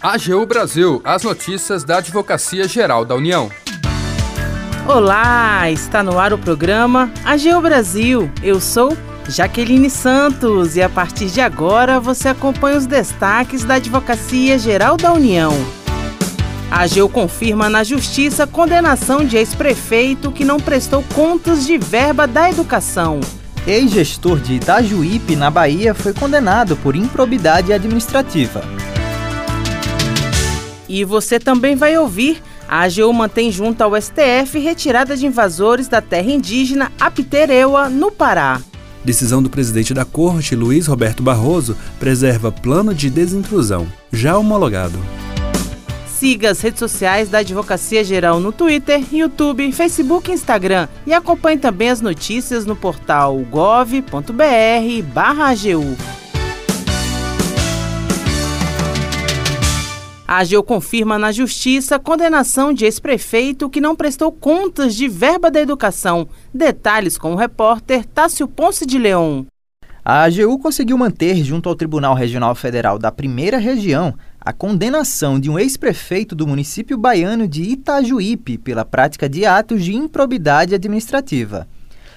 AGU Brasil, as notícias da Advocacia Geral da União. Olá, está no ar o programa AGU Brasil. Eu sou Jaqueline Santos e a partir de agora você acompanha os destaques da Advocacia Geral da União. A AGU confirma na Justiça condenação de ex-prefeito que não prestou contas de verba da educação. Ex-gestor de Itajuípe, na Bahia, foi condenado por improbidade administrativa. E você também vai ouvir. A AGU mantém junto ao STF retirada de invasores da terra indígena Apitereua, no Pará. Decisão do presidente da corte, Luiz Roberto Barroso, preserva plano de desintrusão, já homologado. Siga as redes sociais da Advocacia Geral no Twitter, YouTube, Facebook e Instagram e acompanhe também as notícias no portal gov.br/agu. A AGU confirma na Justiça a condenação de ex-prefeito que não prestou contas de verba da educação. Detalhes com o repórter Tássio Ponce de Leão. A AGU conseguiu manter, junto ao Tribunal Regional Federal da Primeira Região, a condenação de um ex-prefeito do município baiano de Itajuípe pela prática de atos de improbidade administrativa.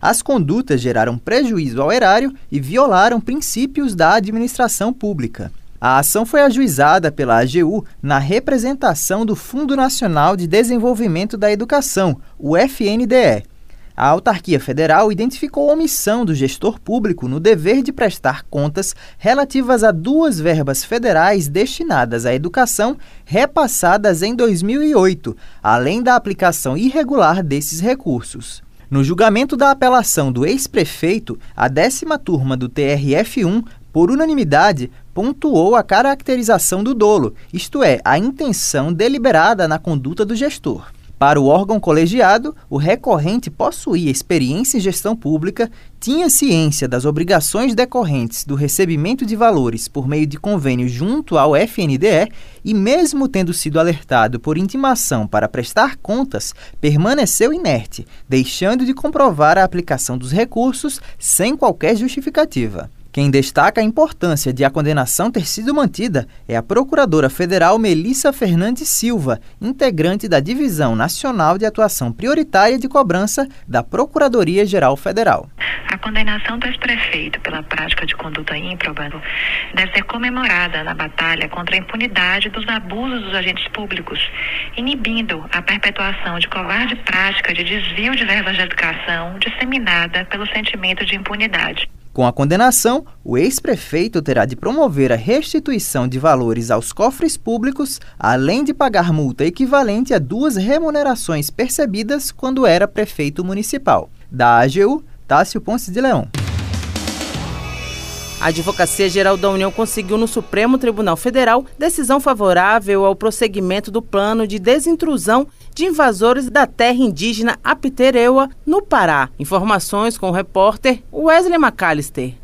As condutas geraram prejuízo ao erário e violaram princípios da administração pública. A ação foi ajuizada pela AGU na representação do Fundo Nacional de Desenvolvimento da Educação, o FNDE. A autarquia federal identificou omissão do gestor público no dever de prestar contas relativas a duas verbas federais destinadas à educação repassadas em 2008, além da aplicação irregular desses recursos. No julgamento da apelação do ex-prefeito, a décima turma do TRF1 por unanimidade, pontuou a caracterização do dolo, isto é, a intenção deliberada na conduta do gestor. Para o órgão colegiado, o recorrente possuía experiência em gestão pública, tinha ciência das obrigações decorrentes do recebimento de valores por meio de convênio junto ao FNDE e, mesmo tendo sido alertado por intimação para prestar contas, permaneceu inerte, deixando de comprovar a aplicação dos recursos sem qualquer justificativa. Quem destaca a importância de a condenação ter sido mantida é a Procuradora Federal Melissa Fernandes Silva, integrante da Divisão Nacional de Atuação Prioritária de Cobrança da Procuradoria-Geral Federal. A condenação do ex-prefeito pela prática de conduta ímproba deve ser comemorada na batalha contra a impunidade dos abusos dos agentes públicos, inibindo a perpetuação de covarde prática de desvio de verbas de educação disseminada pelo sentimento de impunidade. Com a condenação, o ex-prefeito terá de promover a restituição de valores aos cofres públicos, além de pagar multa equivalente a duas remunerações percebidas quando era prefeito municipal. Da AGU, Tássio Ponce de Leão. A Advocacia Geral da União conseguiu no Supremo Tribunal Federal decisão favorável ao prosseguimento do plano de desintrusão de invasores da terra indígena Apitereua, no Pará. Informações com o repórter Wesley McAllister.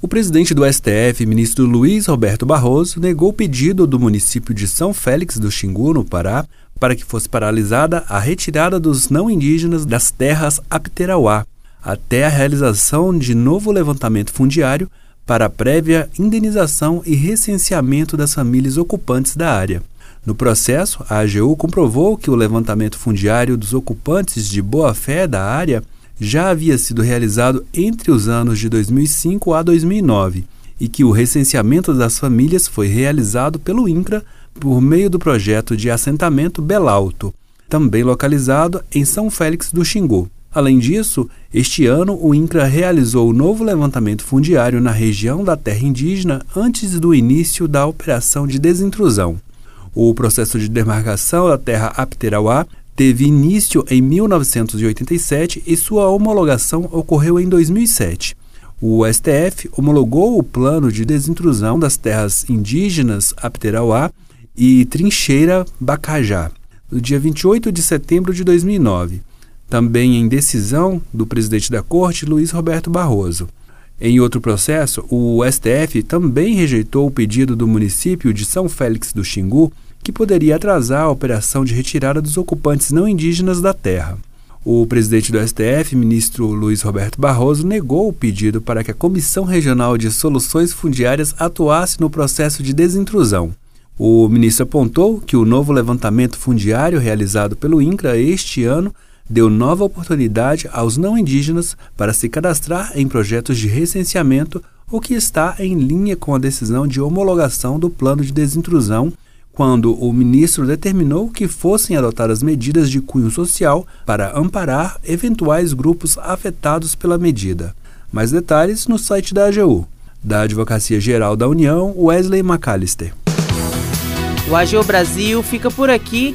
O presidente do STF, ministro Luiz Roberto Barroso, negou o pedido do município de São Félix do Xingu, no Pará, para que fosse paralisada a retirada dos não indígenas das terras Apiterauá, até a realização de novo levantamento fundiário para a prévia indenização e recenseamento das famílias ocupantes da área. No processo, a AGU comprovou que o levantamento fundiário dos ocupantes de boa-fé da área já havia sido realizado entre os anos de 2005 a 2009 e que o recenseamento das famílias foi realizado pelo INCRA por meio do projeto de assentamento Belalto, também localizado em São Félix do Xingu. Além disso, este ano o INCRA realizou o novo levantamento fundiário na região da terra indígena antes do início da operação de desintrusão. O processo de demarcação da terra Apterauá teve início em 1987 e sua homologação ocorreu em 2007. O STF homologou o plano de desintrusão das terras indígenas Apterauá e Trincheira Bacajá, no dia 28 de setembro de 2009 também em decisão do presidente da Corte, Luiz Roberto Barroso. Em outro processo, o STF também rejeitou o pedido do município de São Félix do Xingu, que poderia atrasar a operação de retirada dos ocupantes não indígenas da terra. O presidente do STF, ministro Luiz Roberto Barroso, negou o pedido para que a Comissão Regional de Soluções Fundiárias atuasse no processo de desintrusão. O ministro apontou que o novo levantamento fundiário realizado pelo INCRA este ano deu nova oportunidade aos não indígenas para se cadastrar em projetos de recenseamento, o que está em linha com a decisão de homologação do plano de desintrusão, quando o ministro determinou que fossem adotadas medidas de cunho social para amparar eventuais grupos afetados pela medida. Mais detalhes no site da AGU. Da Advocacia Geral da União, Wesley McAllister. O AGU Brasil fica por aqui.